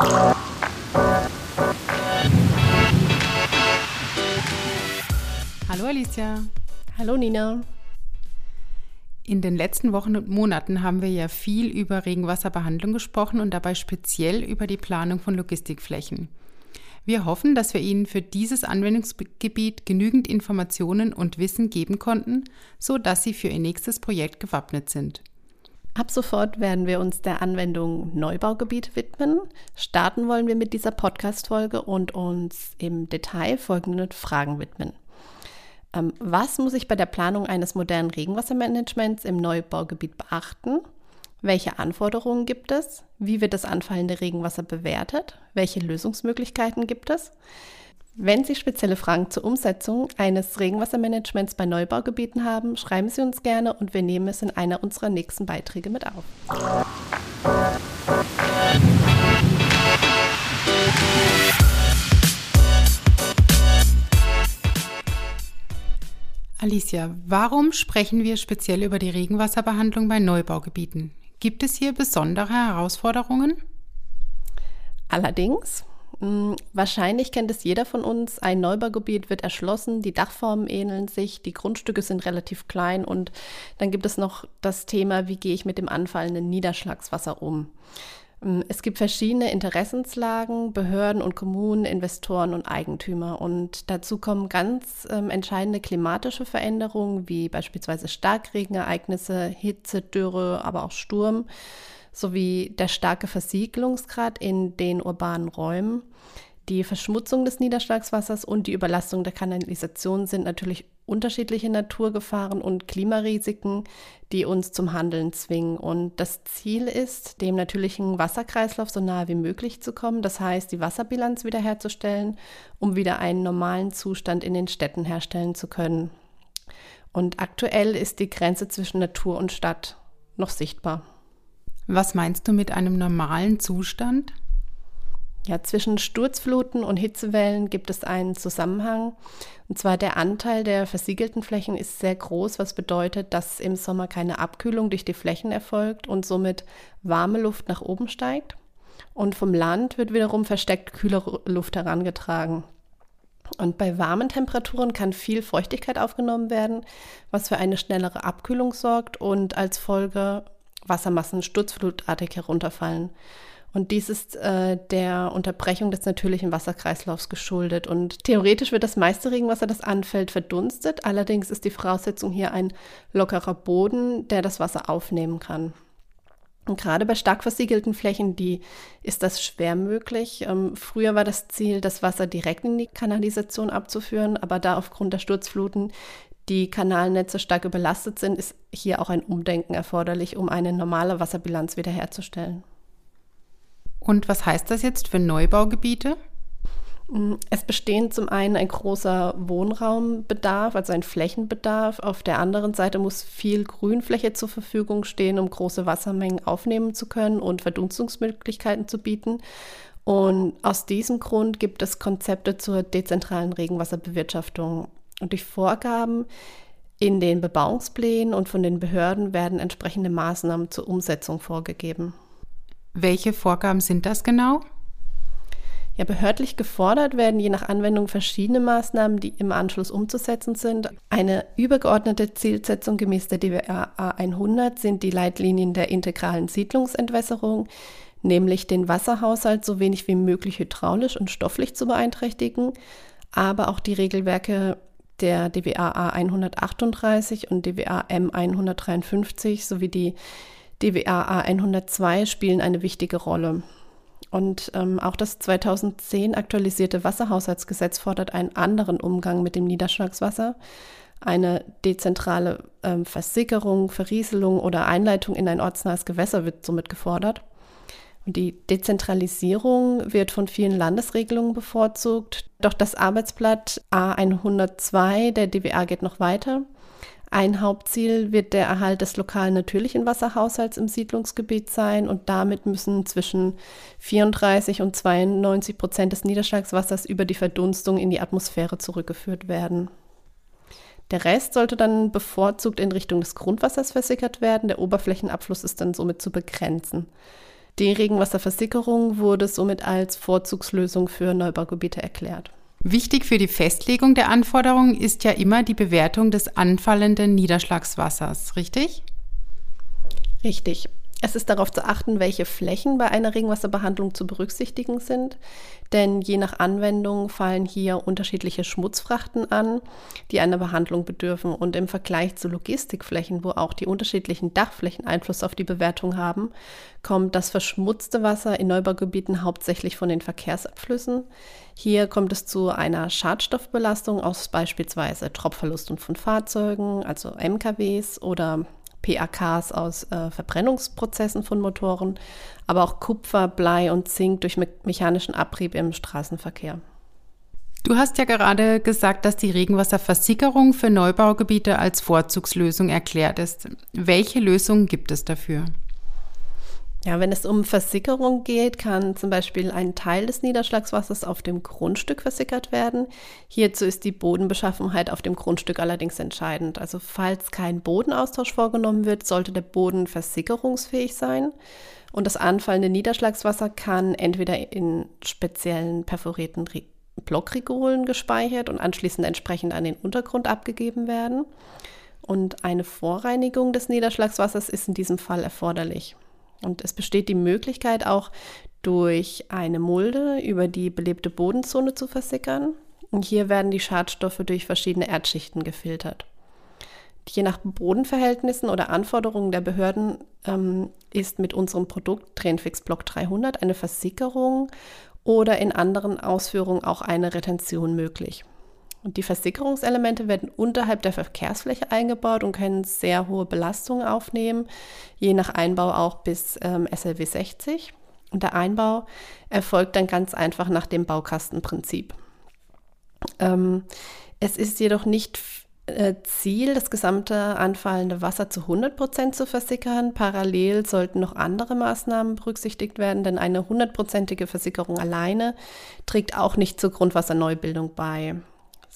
Hallo Alicia. Hallo Nina. In den letzten Wochen und Monaten haben wir ja viel über Regenwasserbehandlung gesprochen und dabei speziell über die Planung von Logistikflächen. Wir hoffen, dass wir Ihnen für dieses Anwendungsgebiet genügend Informationen und Wissen geben konnten, so dass Sie für Ihr nächstes Projekt gewappnet sind. Ab sofort werden wir uns der Anwendung Neubaugebiet widmen. Starten wollen wir mit dieser Podcast-Folge und uns im Detail folgenden Fragen widmen. Ähm, was muss ich bei der Planung eines modernen Regenwassermanagements im Neubaugebiet beachten? Welche Anforderungen gibt es? Wie wird das anfallende Regenwasser bewertet? Welche Lösungsmöglichkeiten gibt es? Wenn Sie spezielle Fragen zur Umsetzung eines Regenwassermanagements bei Neubaugebieten haben, schreiben Sie uns gerne und wir nehmen es in einer unserer nächsten Beiträge mit auf. Alicia, warum sprechen wir speziell über die Regenwasserbehandlung bei Neubaugebieten? Gibt es hier besondere Herausforderungen? Allerdings, wahrscheinlich kennt es jeder von uns, ein Neubaugebiet wird erschlossen, die Dachformen ähneln sich, die Grundstücke sind relativ klein und dann gibt es noch das Thema, wie gehe ich mit dem anfallenden Niederschlagswasser um. Ähm, es gibt verschiedene Interessenslagen, Behörden und Kommunen, Investoren und Eigentümer. Und dazu kommen ganz ähm, entscheidende klimatische Veränderungen wie beispielsweise Starkregenereignisse, Hitze, Dürre, aber auch Sturm, sowie der starke Versiegelungsgrad in den urbanen Räumen. Die Verschmutzung des Niederschlagswassers und die Überlastung der Kanalisation sind natürlich unterschiedliche Naturgefahren und Klimarisiken, die uns zum Handeln zwingen. Und das Ziel ist, dem natürlichen Wasserkreislauf so nahe wie möglich zu kommen, das heißt, die Wasserbilanz wiederherzustellen, um wieder einen normalen Zustand in den Städten herstellen zu können. Und aktuell ist die Grenze zwischen Natur und Stadt noch sichtbar. Was meinst du mit einem normalen Zustand? Ja, zwischen Sturzfluten und Hitzewellen gibt es einen Zusammenhang. Und zwar der Anteil der versiegelten Flächen ist sehr groß, was bedeutet, dass im Sommer keine Abkühlung durch die Flächen erfolgt und somit warme Luft nach oben steigt. Und vom Land wird wiederum versteckt kühlere Luft herangetragen. Und bei warmen Temperaturen kann viel Feuchtigkeit aufgenommen werden, was für eine schnellere Abkühlung sorgt und als Folge Wassermassen sturzflutartig herunterfallen. Und dies ist äh, der Unterbrechung des natürlichen Wasserkreislaufs geschuldet. Und theoretisch wird das meiste Regenwasser, das anfällt, verdunstet. Allerdings ist die Voraussetzung hier ein lockerer Boden, der das Wasser aufnehmen kann. Und gerade bei stark versiegelten Flächen, die ist das schwer möglich. Ähm, früher war das Ziel, das Wasser direkt in die Kanalisation abzuführen, aber da aufgrund der Sturzfluten die Kanalnetze stark überlastet sind, ist hier auch ein Umdenken erforderlich, um eine normale Wasserbilanz wiederherzustellen. Und was heißt das jetzt für Neubaugebiete? Mm, es bestehen zum einen ein großer Wohnraumbedarf, also ein Flächenbedarf. Auf der anderen Seite muss viel Grünfläche zur Verfügung stehen, um große Wassermengen aufnehmen zu können und Verdunstungsmöglichkeiten zu bieten. Und aus diesem Grund gibt es Konzepte zur dezentralen Regenwasserbewirtschaftung. Und durch Vorgaben in den Bebauungsplänen und von den Behörden werden entsprechende Maßnahmen zur Umsetzung vorgegeben. Welche Vorgaben sind das genau? Ja, behördlich gefordert werden je nach Anwendung verschiedene Maßnahmen, die im Anschluss umzusetzen sind. Eine übergeordnete Zielsetzung gemäß der DWA 100 sind die Leitlinien der integralen Siedlungsentwässerung, nämlich den Wasserhaushalt so wenig wie möglich hydraulisch und stofflich zu beeinträchtigen, aber auch die Regelwerke der DWA A 138 und DWA M 153 sowie die DWA A102 spielen eine wichtige Rolle. Und ähm, auch das 2010 aktualisierte Wasserhaushaltsgesetz fordert einen anderen Umgang mit dem Niederschlagswasser. Eine dezentrale ähm, Versickerung, Verrieselung oder Einleitung in ein ortsnahes Gewässer wird somit gefordert. Die Dezentralisierung wird von vielen Landesregelungen bevorzugt. Doch das Arbeitsblatt A102 der DWA geht noch weiter. Ein Hauptziel wird der Erhalt des lokalen natürlichen Wasserhaushalts im Siedlungsgebiet sein und damit müssen zwischen 34 und 92 Prozent des Niederschlagswassers über die Verdunstung in die Atmosphäre zurückgeführt werden. Der Rest sollte dann bevorzugt in Richtung des Grundwassers versickert werden. Der Oberflächenabfluss ist dann somit zu begrenzen. Die Regenwasserversickerung wurde somit als Vorzugslösung für Neubaugebiete erklärt. Wichtig für die Festlegung der Anforderungen ist ja immer die Bewertung des anfallenden Niederschlagswassers, richtig? Richtig. Es ist darauf zu achten, welche Flächen bei einer Regenwasserbehandlung zu berücksichtigen sind, denn je nach Anwendung fallen hier unterschiedliche Schmutzfrachten an, die einer Behandlung bedürfen. Und im Vergleich zu Logistikflächen, wo auch die unterschiedlichen Dachflächen Einfluss auf die Bewertung haben, kommt das verschmutzte Wasser in Neubaugebieten hauptsächlich von den Verkehrsabflüssen. Hier kommt es zu einer Schadstoffbelastung aus beispielsweise Tropfverlusten von Fahrzeugen, also MKWs oder PAKs aus äh, Verbrennungsprozessen von Motoren, aber auch Kupfer, Blei und Zink durch me mechanischen Abrieb im Straßenverkehr. Du hast ja gerade gesagt, dass die Regenwasserversickerung für Neubaugebiete als Vorzugslösung erklärt ist. Welche Lösungen gibt es dafür? Ja, wenn es um Versickerung geht, kann zum Beispiel ein Teil des Niederschlagswassers auf dem Grundstück versickert werden. Hierzu ist die Bodenbeschaffenheit auf dem Grundstück allerdings entscheidend. Also falls kein Bodenaustausch vorgenommen wird, sollte der Boden versickerungsfähig sein. Und das anfallende Niederschlagswasser kann entweder in speziellen perforierten Blockregolen gespeichert und anschließend entsprechend an den Untergrund abgegeben werden. Und eine Vorreinigung des Niederschlagswassers ist in diesem Fall erforderlich. Und es besteht die Möglichkeit auch durch eine Mulde über die belebte Bodenzone zu versickern. Und hier werden die Schadstoffe durch verschiedene Erdschichten gefiltert. Je nach Bodenverhältnissen oder Anforderungen der Behörden ähm, ist mit unserem Produkt Trainfix Block 300 eine Versickerung oder in anderen Ausführungen auch eine Retention möglich. Und die Versickerungselemente werden unterhalb der Verkehrsfläche eingebaut und können sehr hohe Belastungen aufnehmen, je nach Einbau auch bis ähm, SLW 60. Und der Einbau erfolgt dann ganz einfach nach dem Baukastenprinzip. Ähm, es ist jedoch nicht äh, Ziel, das gesamte anfallende Wasser zu 100 Prozent zu versickern. Parallel sollten noch andere Maßnahmen berücksichtigt werden, denn eine hundertprozentige Versickerung alleine trägt auch nicht zur Grundwasserneubildung bei.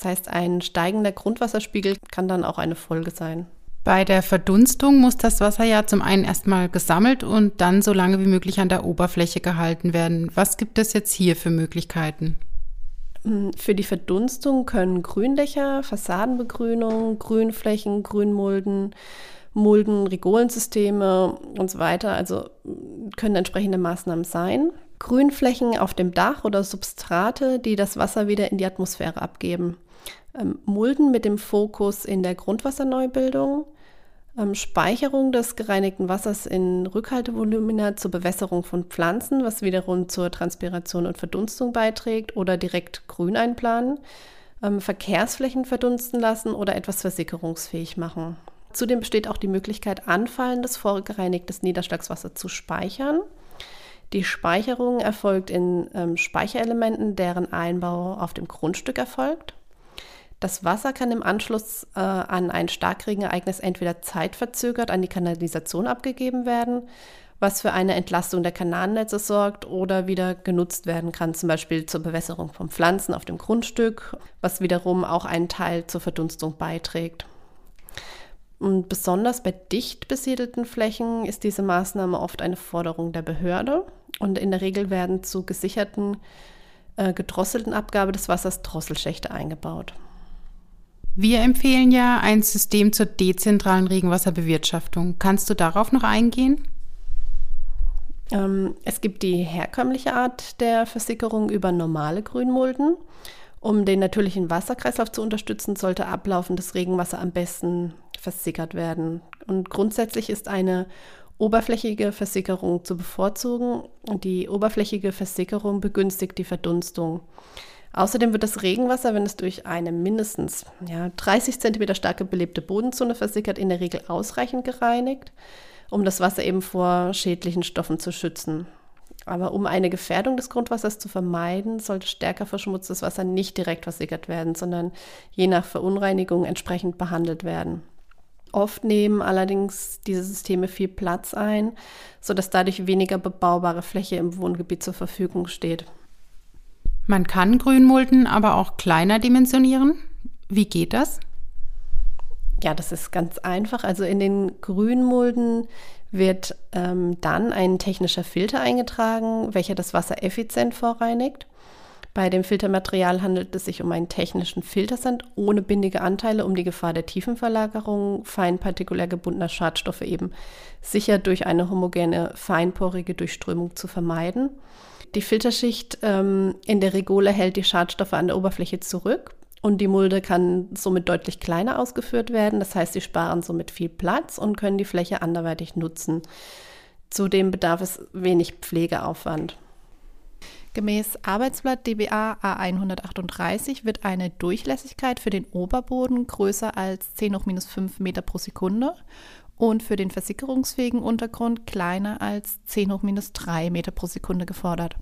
Das heißt, ein steigender Grundwasserspiegel kann dann auch eine Folge sein. Bei der Verdunstung muss das Wasser ja zum einen erstmal gesammelt und dann so lange wie möglich an der Oberfläche gehalten werden. Was gibt es jetzt hier für Möglichkeiten? Hm, für die Verdunstung können Gründächer, Fassadenbegrünung, Grünflächen, Grünmulden, Mulden, Rigolensysteme und so weiter, also können entsprechende Maßnahmen sein. Grünflächen auf dem Dach oder Substrate, die das Wasser wieder in die Atmosphäre abgeben. Ähm, Mulden mit dem Fokus in der Grundwasserneubildung. Ähm, Speicherung des gereinigten Wassers in Rückhaltevolumina zur Bewässerung von Pflanzen, was wiederum zur Transpiration und Verdunstung beiträgt oder direkt grün einplanen. Ähm, Verkehrsflächen verdunsten lassen oder etwas versickerungsfähig machen. Zudem besteht auch die Möglichkeit, anfallendes, vorgereinigtes Niederschlagswasser zu speichern. Die Speicherung erfolgt in ähm, Speicherelementen, deren Einbau auf dem Grundstück erfolgt. Das Wasser kann im Anschluss äh, an ein Starkregenereignis entweder zeitverzögert an die Kanalisation abgegeben werden, was für eine Entlastung der Kanalnetze sorgt oder wieder genutzt werden kann, zum Beispiel zur Bewässerung von Pflanzen auf dem Grundstück, was wiederum auch einen Teil zur Verdunstung beiträgt. Und besonders bei dicht besiedelten Flächen ist diese Maßnahme oft eine Forderung der Behörde und in der Regel werden zu gesicherten, äh, gedrosselten Abgabe des Wassers Drosselschächte eingebaut. Wir empfehlen ja ein System zur dezentralen Regenwasserbewirtschaftung. Kannst du darauf noch eingehen? Ähm, es gibt die herkömmliche Art der Versickerung über normale Grünmulden. Um den natürlichen Wasserkreislauf zu unterstützen, sollte ablaufendes Regenwasser am besten versickert werden. Und grundsätzlich ist eine oberflächige Versickerung zu bevorzugen. Die oberflächige Versickerung begünstigt die Verdunstung. Außerdem wird das Regenwasser, wenn es durch eine mindestens ja, 30 cm starke belebte Bodenzone versickert, in der Regel ausreichend gereinigt, um das Wasser eben vor schädlichen Stoffen zu schützen. Aber um eine Gefährdung des Grundwassers zu vermeiden, sollte stärker verschmutztes Wasser nicht direkt versickert werden, sondern je nach Verunreinigung entsprechend behandelt werden. Oft nehmen allerdings diese Systeme viel Platz ein, sodass dadurch weniger bebaubare Fläche im Wohngebiet zur Verfügung steht. Man kann Grünmulden aber auch kleiner dimensionieren. Wie geht das? Ja, das ist ganz einfach. Also in den Grünmulden wird ähm, dann ein technischer Filter eingetragen, welcher das Wasser effizient vorreinigt. Bei dem Filtermaterial handelt es sich um einen technischen Filtersand ohne bindige Anteile, um die Gefahr der Tiefenverlagerung feinpartikulär gebundener Schadstoffe eben sicher durch eine homogene, feinporige Durchströmung zu vermeiden. Die Filterschicht ähm, in der Regole hält die Schadstoffe an der Oberfläche zurück und die Mulde kann somit deutlich kleiner ausgeführt werden. Das heißt, sie sparen somit viel Platz und können die Fläche anderweitig nutzen. Zudem bedarf es wenig Pflegeaufwand. Gemäß Arbeitsblatt DBA A138 wird eine Durchlässigkeit für den Oberboden größer als 10 hoch minus 5 Meter pro Sekunde und für den versickerungsfähigen Untergrund kleiner als 10 hoch minus 3 Meter pro Sekunde gefordert.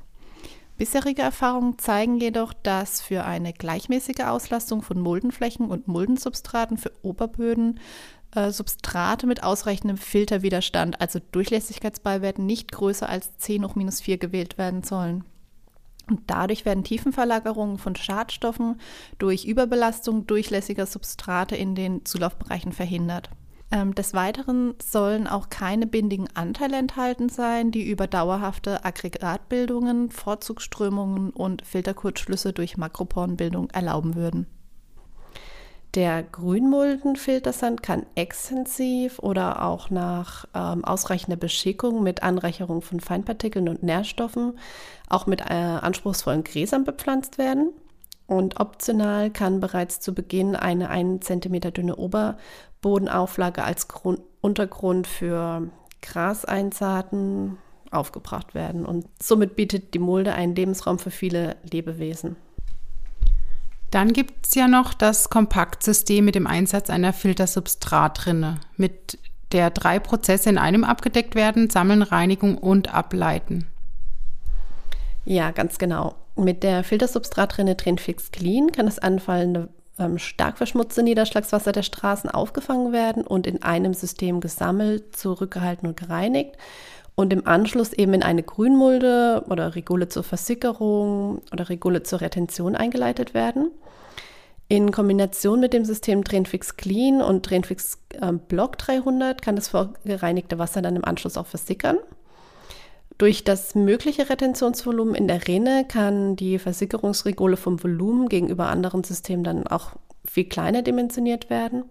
Bisherige Erfahrungen zeigen jedoch, dass für eine gleichmäßige Auslastung von Muldenflächen und Muldensubstraten für Oberböden äh, Substrate mit ausreichendem Filterwiderstand, also Durchlässigkeitsbeiwerten, nicht größer als 10 hoch minus 4 gewählt werden sollen. Und dadurch werden Tiefenverlagerungen von Schadstoffen durch Überbelastung durchlässiger Substrate in den Zulaufbereichen verhindert. Ähm, des Weiteren sollen auch keine bindigen Anteile enthalten sein, die über dauerhafte Aggregatbildungen, Vorzugsströmungen und Filterkurzschlüsse durch Makroporenbildung erlauben würden. Der Grünmuldenfiltersand kann extensiv oder auch nach ähm, ausreichender Beschickung mit Anreicherung von Feinpartikeln und Nährstoffen auch mit äh, anspruchsvollen Gräsern bepflanzt werden. Und optional kann bereits zu Beginn eine 1 cm dünne Oberbodenauflage als Grund, Untergrund für Graseinsaaten aufgebracht werden. Und somit bietet die Mulde einen Lebensraum für viele Lebewesen. Dann gibt es ja noch das Kompaktsystem mit dem Einsatz einer Filtersubstratrinne, mit der drei Prozesse in einem abgedeckt werden, Sammeln, Reinigung und Ableiten. Ja, ganz genau. Mit der Filtersubstratrinne Trainfix Clean kann das anfallende ähm, stark verschmutzte Niederschlagswasser der Straßen aufgefangen werden und in einem System gesammelt, zurückgehalten und gereinigt und im Anschluss eben in eine Grünmulde oder Regule zur Versickerung oder Regule zur Retention eingeleitet werden. In Kombination mit dem System Trainfix Clean und Trainfix äh, Block 300 kann das vorgereinigte Wasser dann im Anschluss auch versickern. Durch das mögliche Retentionsvolumen in der Rinne kann die Versickerungsregule vom Volumen gegenüber anderen Systemen dann auch viel kleiner dimensioniert werden.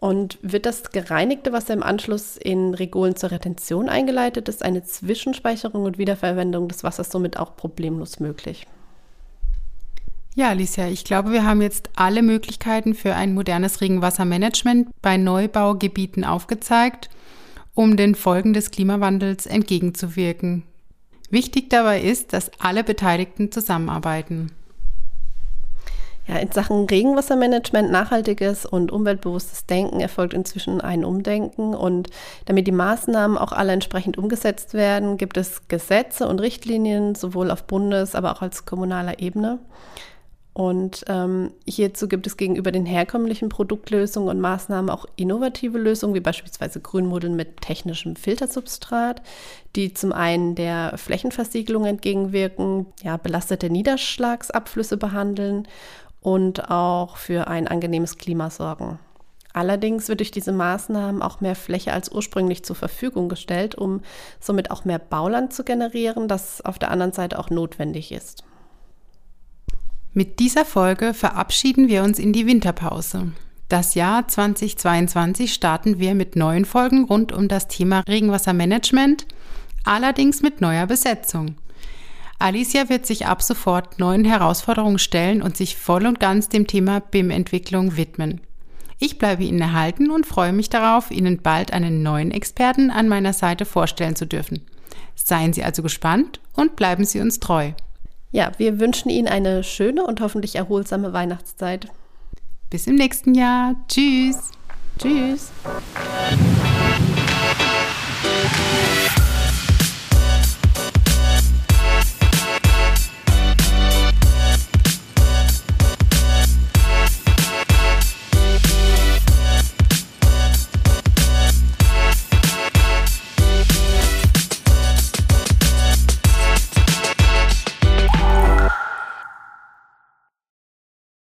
Und wird das gereinigte Wasser im Anschluss in Regolen zur Retention eingeleitet, ist eine Zwischenspeicherung und Wiederverwendung des Wassers somit auch problemlos möglich. Ja, Alicia, ich glaube, wir haben jetzt alle Möglichkeiten für ein modernes Regenwassermanagement bei Neubaugebieten aufgezeigt, um den Folgen des Klimawandels entgegenzuwirken. Wichtig dabei ist, dass alle Beteiligten zusammenarbeiten. Ja, in Sachen Regenwassermanagement, nachhaltiges und umweltbewusstes Denken erfolgt inzwischen ein Umdenken. Und damit die Maßnahmen auch alle entsprechend umgesetzt werden, gibt es Gesetze und Richtlinien, sowohl auf Bundes-, aber auch als kommunaler Ebene. Und ähm, hierzu gibt es gegenüber den herkömmlichen Produktlösungen und Maßnahmen auch innovative Lösungen, wie beispielsweise Grünmodeln mit technischem Filtersubstrat, die zum einen der Flächenversiegelung entgegenwirken, ja, belastete Niederschlagsabflüsse behandeln und auch für ein angenehmes Klima sorgen. Allerdings wird durch diese Maßnahmen auch mehr Fläche als ursprünglich zur Verfügung gestellt, um somit auch mehr Bauland zu generieren, das auf der anderen Seite auch notwendig ist. Mit dieser Folge verabschieden wir uns in die Winterpause. Das Jahr 2022 starten wir mit neuen Folgen rund um das Thema Regenwassermanagement, allerdings mit neuer Besetzung. Alicia wird sich ab sofort neuen Herausforderungen stellen und sich voll und ganz dem Thema BIM-Entwicklung widmen. Ich bleibe Ihnen erhalten und freue mich darauf, Ihnen bald einen neuen Experten an meiner Seite vorstellen zu dürfen. Seien Sie also gespannt und bleiben Sie uns treu. Ja, wir wünschen Ihnen eine schöne und hoffentlich erholsame Weihnachtszeit. Bis im nächsten Jahr. Tschüss. Tschüss.